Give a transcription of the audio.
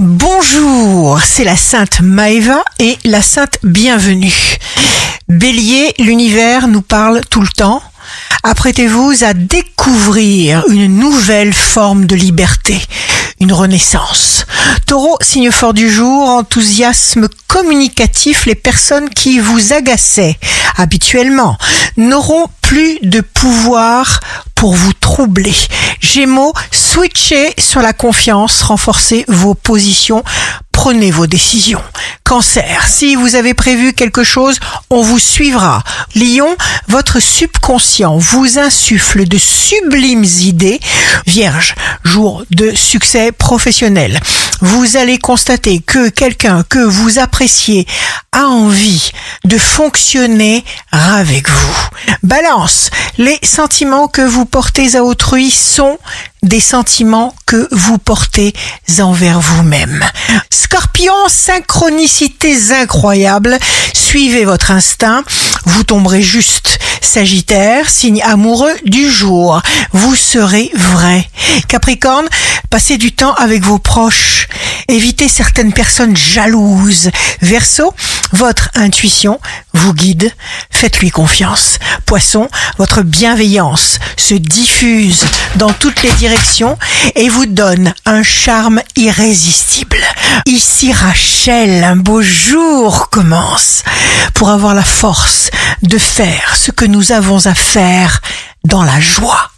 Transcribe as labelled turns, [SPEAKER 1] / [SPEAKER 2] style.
[SPEAKER 1] Bonjour, c'est la Sainte Maëva et la Sainte Bienvenue. Bélier, l'univers nous parle tout le temps. Apprêtez-vous à découvrir une nouvelle forme de liberté, une renaissance. Taureau, signe fort du jour, enthousiasme communicatif, les personnes qui vous agaçaient habituellement n'auront plus de pouvoir pour vous troubler. Gémeaux, switchez sur la confiance, renforcez vos positions, prenez vos décisions. Cancer, si vous avez prévu quelque chose, on vous suivra. Lion, votre subconscient vous insuffle de sublimes idées. Vierge, jour de succès professionnel. Vous allez constater que quelqu'un que vous appréciez a envie de fonctionner avec vous. Balance, les sentiments que vous portez à autrui sont des sentiments que vous portez envers vous-même. Scorpion, synchronicités incroyables, suivez votre instinct, vous tomberez juste. Sagittaire, signe amoureux du jour, vous serez vrai. Capricorne, passez du temps avec vos proches, évitez certaines personnes jalouses. Verseau, votre intuition vous guide, faites-lui confiance. Poisson, votre bienveillance se diffuse dans toutes les directions et vous donne un charme irrésistible. Ici Rachel, un beau jour commence pour avoir la force de faire ce que nous avons à faire dans la joie.